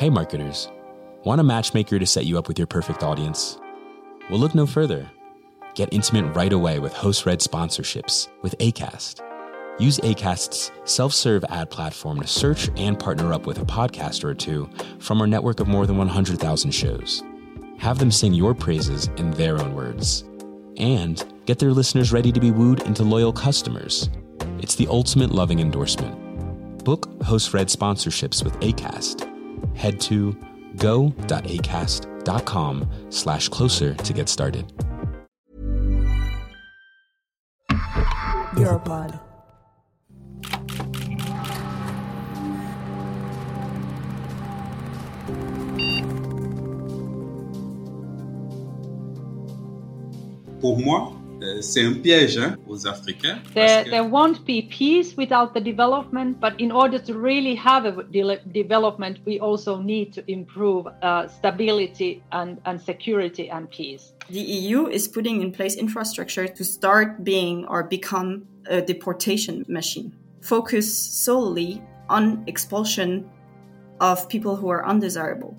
Hey, marketers. Want a matchmaker to set you up with your perfect audience? Well, look no further. Get intimate right away with host read sponsorships with ACAST. Use ACAST's self serve ad platform to search and partner up with a podcaster or two from our network of more than 100,000 shows. Have them sing your praises in their own words. And get their listeners ready to be wooed into loyal customers. It's the ultimate loving endorsement. Book host read sponsorships with ACAST. Head to go.acast.com slash closer to get started. Europod. Pour moi, c'est un piège hein, aux Africains. There, there won't be peace without the development, but in order to really have a de development, we also need to improve uh, stability and, and security and peace. The EU is putting in place infrastructure to start being or become a deportation machine, focus solely on expulsion of people who are undesirable.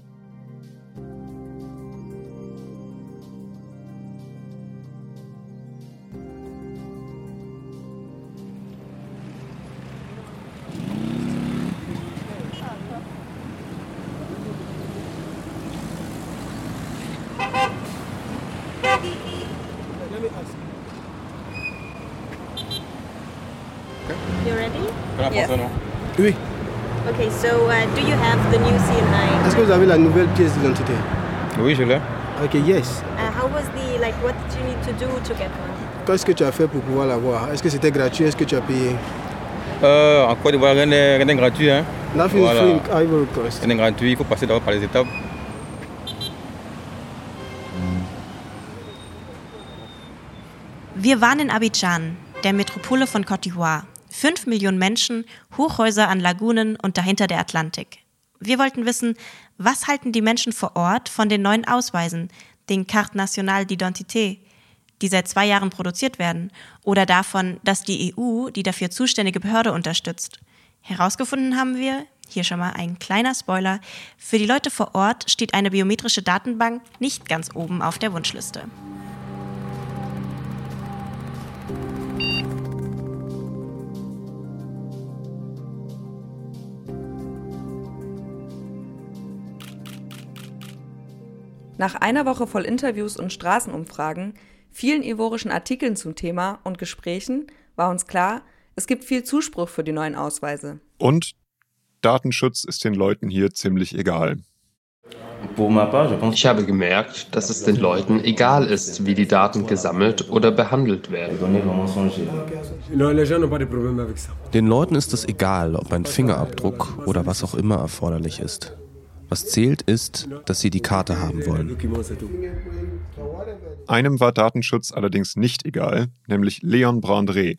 You ready? Yes. Oui. Okay, so uh, do you have the new CNI? Est-ce que vous avez la nouvelle pièce d'identité? Oui, je l'ai. Ok, yes. Uh, how was the like? What did you need to do to get one? Qu'est-ce que tu as fait pour pouvoir l'avoir? Est-ce que c'était gratuit? Est-ce que tu as payé? Euh, en Côte d'Ivoire, rien n'est gratuit. Hein. Nothing is Voilà. free in Ivory Coast. Rien n'est gratuit, il faut passer d'abord par les étapes. Wir waren in Abidjan, der Metropole von Côte d'Ivoire. Fünf Millionen Menschen, Hochhäuser an Lagunen und dahinter der Atlantik. Wir wollten wissen, was halten die Menschen vor Ort von den neuen Ausweisen, den Carte Nationale d'Identité, die seit zwei Jahren produziert werden, oder davon, dass die EU die dafür zuständige Behörde unterstützt. Herausgefunden haben wir, hier schon mal ein kleiner Spoiler, für die Leute vor Ort steht eine biometrische Datenbank nicht ganz oben auf der Wunschliste. Nach einer Woche voll Interviews und Straßenumfragen, vielen ivorischen Artikeln zum Thema und Gesprächen war uns klar, es gibt viel Zuspruch für die neuen Ausweise. Und Datenschutz ist den Leuten hier ziemlich egal. Ich habe gemerkt, dass es den Leuten egal ist, wie die Daten gesammelt oder behandelt werden. Den Leuten ist es egal, ob ein Fingerabdruck oder was auch immer erforderlich ist. Was zählt ist, dass sie die Karte haben wollen. Einem war Datenschutz allerdings nicht egal, nämlich Leon Brandré.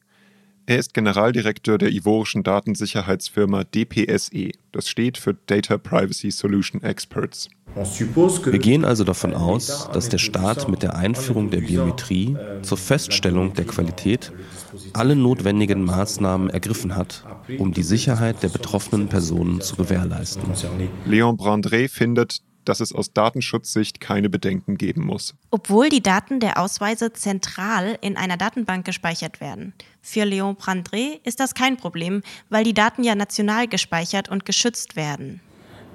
Er ist Generaldirektor der ivorischen Datensicherheitsfirma DPSE. Das steht für Data Privacy Solution Experts. Wir gehen also davon aus, dass der Staat mit der Einführung der Biometrie zur Feststellung der Qualität alle notwendigen Maßnahmen ergriffen hat, um die Sicherheit der betroffenen Personen zu gewährleisten. Leon Brandré findet, dass es aus Datenschutzsicht keine Bedenken geben muss. Obwohl die Daten der Ausweise zentral in einer Datenbank gespeichert werden. Für Léon Prandré ist das kein Problem, weil die Daten ja national gespeichert und geschützt werden.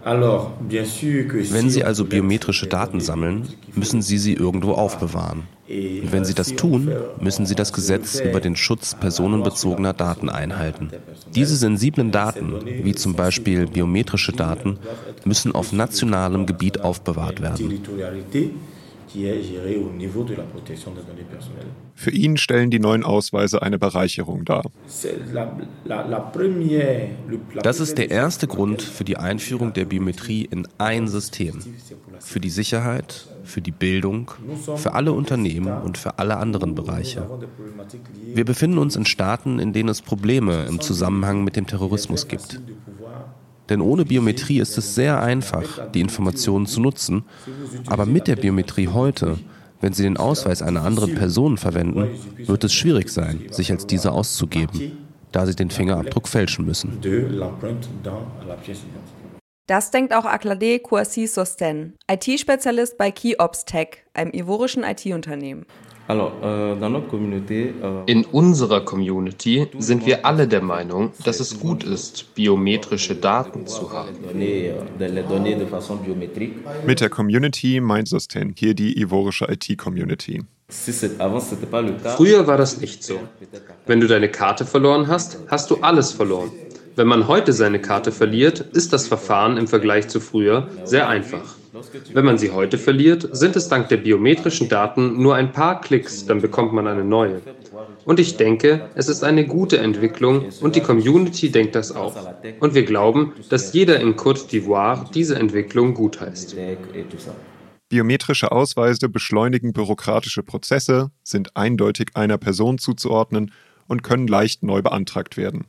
Wenn Sie also biometrische Daten sammeln, müssen Sie sie irgendwo aufbewahren. Und wenn Sie das tun, müssen Sie das Gesetz über den Schutz personenbezogener Daten einhalten. Diese sensiblen Daten, wie zum Beispiel biometrische Daten, müssen auf nationalem Gebiet aufbewahrt werden. Für ihn stellen die neuen Ausweise eine Bereicherung dar. Das ist der erste Grund für die Einführung der Biometrie in ein System. Für die Sicherheit, für die Bildung, für alle Unternehmen und für alle anderen Bereiche. Wir befinden uns in Staaten, in denen es Probleme im Zusammenhang mit dem Terrorismus gibt. Denn ohne Biometrie ist es sehr einfach, die Informationen zu nutzen. Aber mit der Biometrie heute, wenn Sie den Ausweis einer anderen Person verwenden, wird es schwierig sein, sich als diese auszugeben, da Sie den Fingerabdruck fälschen müssen. Das denkt auch Aklade Kouassi Sosten, IT-Spezialist bei KeyOps Tech, einem ivorischen IT-Unternehmen. Euh, In unserer Community sind wir alle der Meinung, dass es gut ist, biometrische Daten zu haben. Mit der Community meint Sosten hier die ivorische IT-Community. Früher war das nicht so. Wenn du deine Karte verloren hast, hast du alles verloren. Wenn man heute seine Karte verliert, ist das Verfahren im Vergleich zu früher sehr einfach. Wenn man sie heute verliert, sind es dank der biometrischen Daten nur ein paar Klicks, dann bekommt man eine neue. Und ich denke, es ist eine gute Entwicklung und die Community denkt das auch. Und wir glauben, dass jeder in Côte d'Ivoire diese Entwicklung gutheißt. Biometrische Ausweise beschleunigen bürokratische Prozesse, sind eindeutig einer Person zuzuordnen und können leicht neu beantragt werden.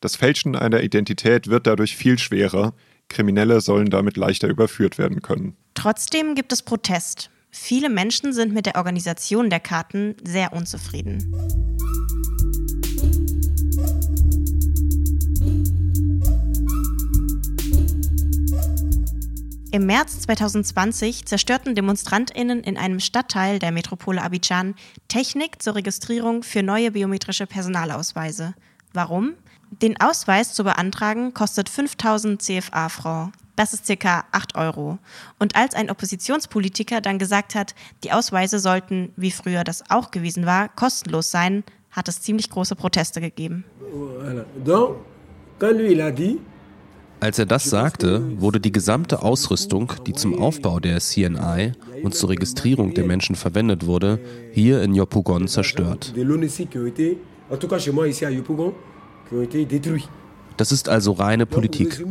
Das Fälschen einer Identität wird dadurch viel schwerer, Kriminelle sollen damit leichter überführt werden können. Trotzdem gibt es Protest. Viele Menschen sind mit der Organisation der Karten sehr unzufrieden. Im März 2020 zerstörten Demonstrantinnen in einem Stadtteil der Metropole Abidjan Technik zur Registrierung für neue biometrische Personalausweise. Warum? Den Ausweis zu beantragen kostet 5000 CFA-Franc. Das ist circa 8 Euro. Und als ein Oppositionspolitiker dann gesagt hat, die Ausweise sollten, wie früher das auch gewesen war, kostenlos sein, hat es ziemlich große Proteste gegeben. Als er das sagte, wurde die gesamte Ausrüstung, die zum Aufbau der CNI und zur Registrierung der Menschen verwendet wurde, hier in Yopougon zerstört. Das ist also reine Politik.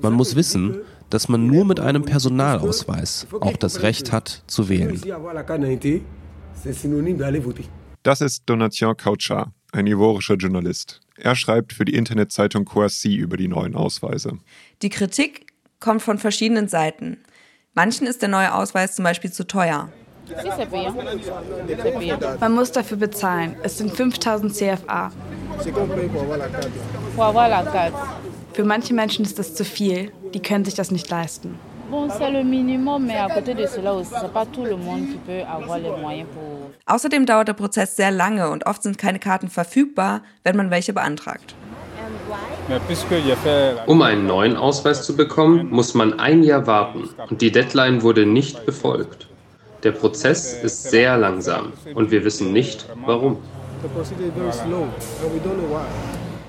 Man muss wissen, dass man nur mit einem Personalausweis auch das Recht hat, zu wählen. Das ist Donatien Couchard, ein ivorischer Journalist. Er schreibt für die Internetzeitung Coassi über die neuen Ausweise. Die Kritik kommt von verschiedenen Seiten. Manchen ist der neue Ausweis zum Beispiel zu teuer. Man muss dafür bezahlen. Es sind 5000 CFA. Für manche Menschen ist das zu viel. Die können sich das nicht leisten. Außerdem dauert der Prozess sehr lange und oft sind keine Karten verfügbar, wenn man welche beantragt. Um einen neuen Ausweis zu bekommen, muss man ein Jahr warten und die Deadline wurde nicht befolgt. Der Prozess ist sehr langsam und wir wissen nicht, warum.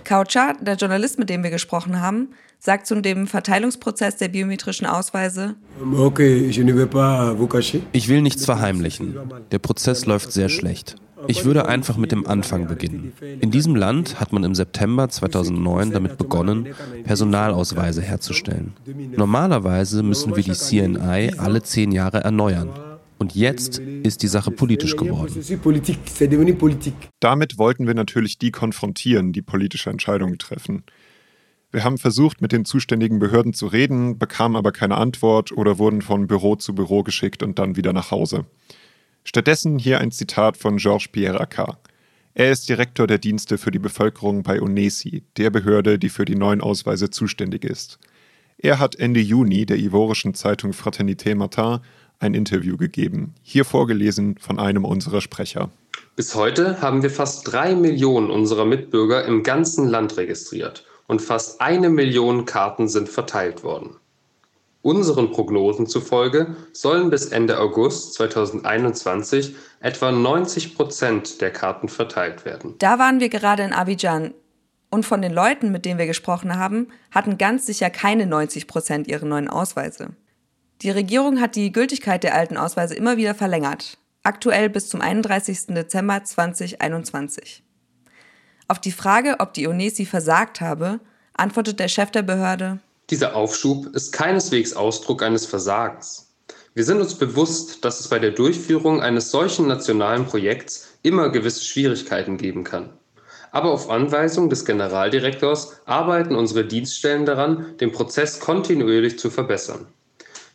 Kaucha, der Journalist, mit dem wir gesprochen haben, sagt zu dem Verteilungsprozess der biometrischen Ausweise, ich will nichts verheimlichen. Der Prozess läuft sehr schlecht. Ich würde einfach mit dem Anfang beginnen. In diesem Land hat man im September 2009 damit begonnen, Personalausweise herzustellen. Normalerweise müssen wir die CNI alle zehn Jahre erneuern. Und jetzt ist die Sache politisch geworden. Damit wollten wir natürlich die konfrontieren, die politische Entscheidungen treffen. Wir haben versucht, mit den zuständigen Behörden zu reden, bekamen aber keine Antwort oder wurden von Büro zu Büro geschickt und dann wieder nach Hause. Stattdessen hier ein Zitat von Georges Pierre Accard. Er ist Direktor der Dienste für die Bevölkerung bei UNESI, der Behörde, die für die neuen Ausweise zuständig ist. Er hat Ende Juni der ivorischen Zeitung Fraternité Matin ein Interview gegeben, hier vorgelesen von einem unserer Sprecher. Bis heute haben wir fast drei Millionen unserer Mitbürger im ganzen Land registriert und fast eine Million Karten sind verteilt worden. Unseren Prognosen zufolge sollen bis Ende August 2021 etwa 90 Prozent der Karten verteilt werden. Da waren wir gerade in Abidjan. Und von den Leuten, mit denen wir gesprochen haben, hatten ganz sicher keine 90 Prozent ihre neuen Ausweise. Die Regierung hat die Gültigkeit der alten Ausweise immer wieder verlängert, aktuell bis zum 31. Dezember 2021. Auf die Frage, ob die UNESI versagt habe, antwortet der Chef der Behörde, dieser Aufschub ist keineswegs Ausdruck eines Versagens. Wir sind uns bewusst, dass es bei der Durchführung eines solchen nationalen Projekts immer gewisse Schwierigkeiten geben kann. Aber auf Anweisung des Generaldirektors arbeiten unsere Dienststellen daran, den Prozess kontinuierlich zu verbessern.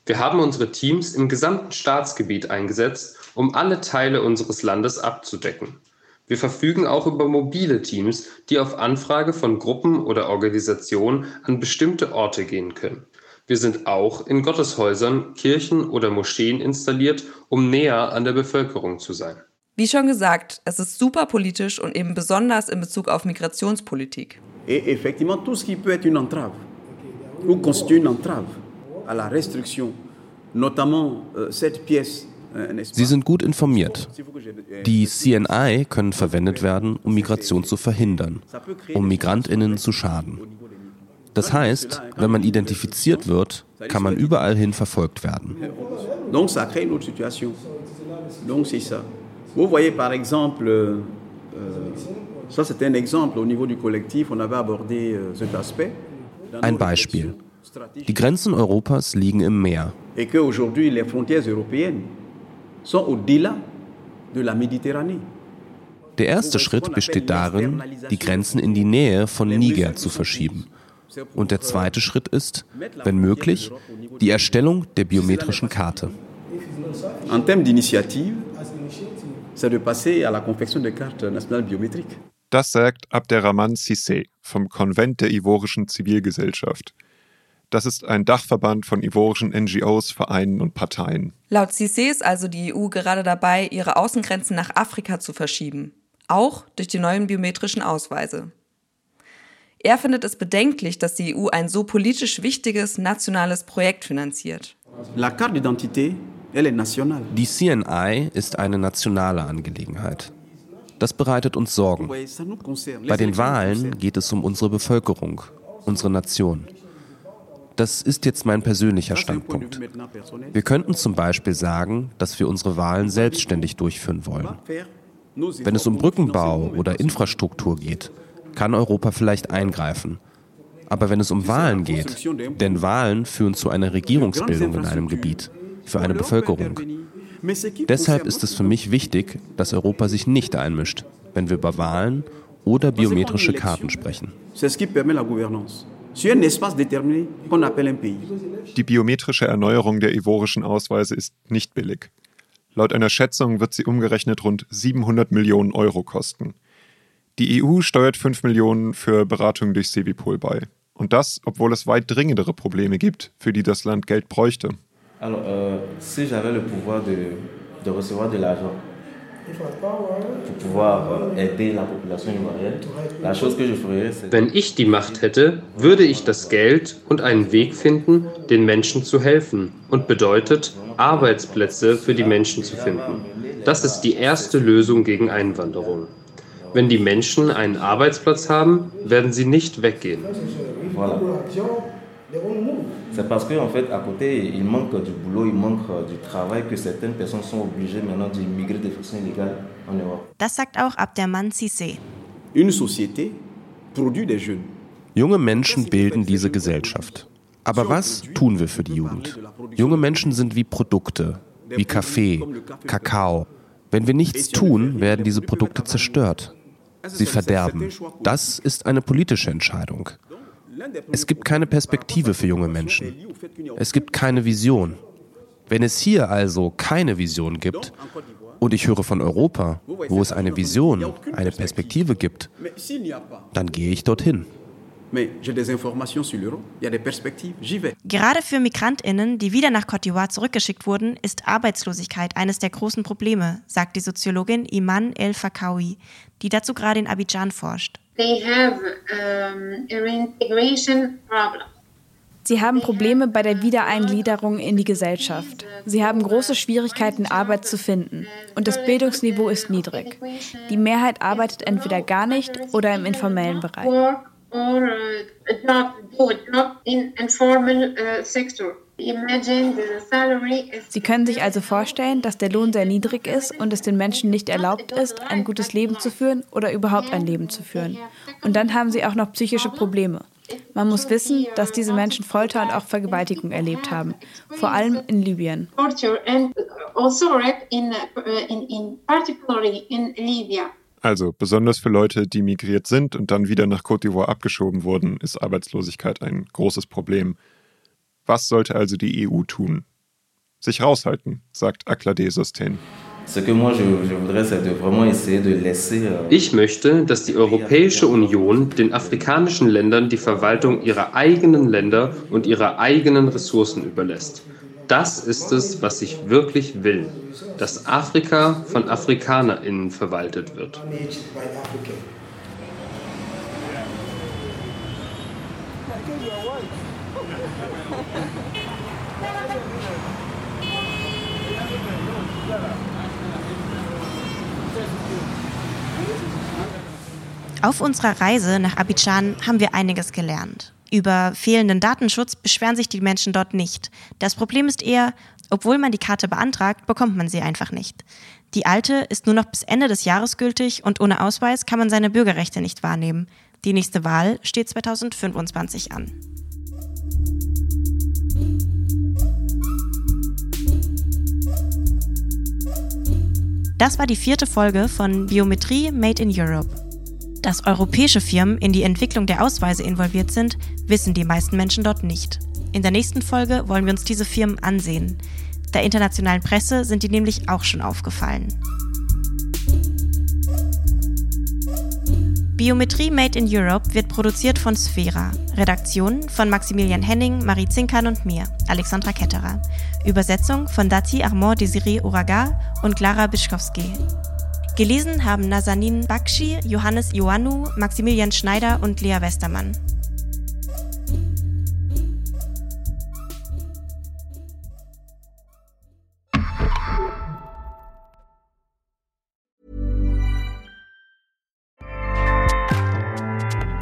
Wir haben unsere Teams im gesamten Staatsgebiet eingesetzt, um alle Teile unseres Landes abzudecken. Wir verfügen auch über mobile Teams, die auf Anfrage von Gruppen oder Organisationen an bestimmte Orte gehen können. Wir sind auch in Gotteshäusern, Kirchen oder Moscheen installiert, um näher an der Bevölkerung zu sein. Wie schon gesagt, es ist super politisch und eben besonders in Bezug auf Migrationspolitik. Et effectivement, tout ce qui peut être une entrave ou constituer une entrave à la restriction, notamment euh, cette pièce euh, Sie sind gut informiert. Die CNI können verwendet werden, um Migration zu verhindern, um Migrantinnen zu schaden. Das heißt, wenn man identifiziert wird, kann man überall hin verfolgt werden. Donc ça crée une autre situation. Donc c'est ça. Vous voyez par exemple, euh, ça c'est un exemple au niveau du collectif, on avait abordé euh, cet aspect. Ein Beispiel. Die Grenzen Europas liegen im Meer. Der erste Schritt besteht darin, die Grenzen in die Nähe von Niger zu verschieben. Und der zweite Schritt ist, wenn möglich, die Erstellung der biometrischen Karte. En termes d'initiative, c'est de passer à la confection de cartes nationales biométriques. Das sagt Abderrahman Cissé vom Konvent der Ivorischen Zivilgesellschaft. Das ist ein Dachverband von ivorischen NGOs, Vereinen und Parteien. Laut Cissé ist also die EU gerade dabei, ihre Außengrenzen nach Afrika zu verschieben. Auch durch die neuen biometrischen Ausweise. Er findet es bedenklich, dass die EU ein so politisch wichtiges nationales Projekt finanziert. La carte d'identité, elle est nationale. Die CNI ist eine nationale Angelegenheit. Das bereitet uns Sorgen. Bei den Wahlen geht es um unsere Bevölkerung, unsere Nation. Das ist jetzt mein persönlicher Standpunkt. Wir könnten zum Beispiel sagen, dass wir unsere Wahlen selbstständig durchführen wollen. Wenn es um Brückenbau oder Infrastruktur geht, kann Europa vielleicht eingreifen. Aber wenn es um Wahlen geht, denn Wahlen führen zu einer Regierungsbildung in einem Gebiet, für eine Bevölkerung. Deshalb ist es für mich wichtig, dass Europa sich nicht einmischt, wenn wir über Wahlen oder biometrische Karten sprechen. C'est ce qui permet la gouvernance. Sur un espace déterminé qu'on appelle un pays. Die biometrische Erneuerung der ivorischen Ausweise ist nicht billig. Laut einer Schätzung wird sie umgerechnet rund 700 Millionen Euro kosten. Die EU steuert 5 Millionen für Beratung durch Sevipol bei. Und das, obwohl es weit dringendere Probleme gibt, für die das Land Geld bräuchte. Alors, euh, si j'avais le pouvoir de, de recevoir de l'argent pour pouvoir euh, aider la population ivoirienne, la chose que je ferais, c'est... Wenn ich die Macht hätte, würde ich das Geld und einen Weg finden, den Menschen zu helfen. Und bedeutet, Arbeitsplätze für die Menschen zu finden. Das ist die erste Lösung gegen Einwanderung. Wenn die Menschen einen Arbeitsplatz haben, werden sie nicht weggehen. Voilà. C'est parce qu'en en fait, à côté, il manque du boulot, il manque du travail que certaines personnes sont obligées maintenant d'immigrer de façon illégale en Europe. Das sagt auch Abderman Cissé. Une société produit des jeunes. Junge Menschen bilden diese Gesellschaft. Aber was tun wir für die Jugend? Junge Menschen sind wie Produkte, wie Kaffee, Kakao. Wenn wir nichts tun, werden diese Produkte zerstört. Sie verderben. Das ist eine politische Entscheidung. Es gibt keine Perspektive für junge Menschen. Es gibt keine Vision. Wenn es hier also keine Vision gibt, und ich höre von Europa, wo es eine Vision, eine Perspektive gibt, dann gehe ich dorthin. Gerade für Migrantinnen, die wieder nach Côte d'Ivoire zurückgeschickt wurden, ist Arbeitslosigkeit eines der großen Probleme, sagt die Soziologin Iman El Fakawi, die dazu gerade in Abidjan forscht. Sie haben Probleme bei der Wiedereingliederung in die Gesellschaft. Sie haben große Schwierigkeiten, Arbeit zu finden. Und das Bildungsniveau ist niedrig. Die Mehrheit arbeitet entweder gar nicht oder im informellen Bereich. Sie können sich also vorstellen, dass der Lohn sehr niedrig ist und es den Menschen nicht erlaubt ist, ein gutes Leben zu führen oder überhaupt ein Leben zu führen. Und dann haben sie auch noch psychische Probleme. Man muss wissen, dass diese Menschen Folter und auch Vergewaltigung erlebt haben, vor allem in Libyen. Also besonders für Leute, die migriert sind und dann wieder nach Côte d'Ivoire abgeschoben wurden, ist Arbeitslosigkeit ein großes Problem. Was sollte also die EU tun? Sich raushalten, sagt Aclade Sustain. Euh, ich möchte, dass die Europäische Union den afrikanischen Ländern die Verwaltung ihrer eigenen Länder und ihrer eigenen Ressourcen überlässt. Das ist es, was ich wirklich will, dass Afrika von Afrikanerinnen verwaltet wird. Auf unserer Reise nach Abidjan haben wir einiges gelernt. Über fehlenden Datenschutz beschweren sich die Menschen dort nicht. Das Problem ist eher, obwohl man die Karte beantragt, bekommt man sie einfach nicht. Die alte ist nur noch bis Ende des Jahres gültig und ohne Ausweis kann man seine Bürgerrechte nicht wahrnehmen. Die nächste Wahl steht 2025 an. Das war die vierte Folge von Biometrie Made in Europe. Dass europäische Firmen in die Entwicklung der Ausweise involviert sind, wissen die meisten Menschen dort nicht. In der nächsten Folge wollen wir uns diese Firmen ansehen. Der internationalen Presse sind die nämlich auch schon aufgefallen. Biometrie Made in Europe wird produziert von Sphera. Redaktion von Maximilian Henning, Marie Zinkern und mir, Alexandra Ketterer. Übersetzung von Dati Armand Desiree Uraga und Clara Bischkowski. Gelesen haben Nazanin Bakshi, Johannes Ioannou, Maximilian Schneider und Lea Westermann.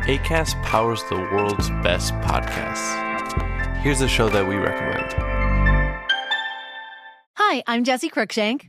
ACAST powers the world's best podcasts. Here's a show that we recommend. Hi, I'm Jesse Cruikshank.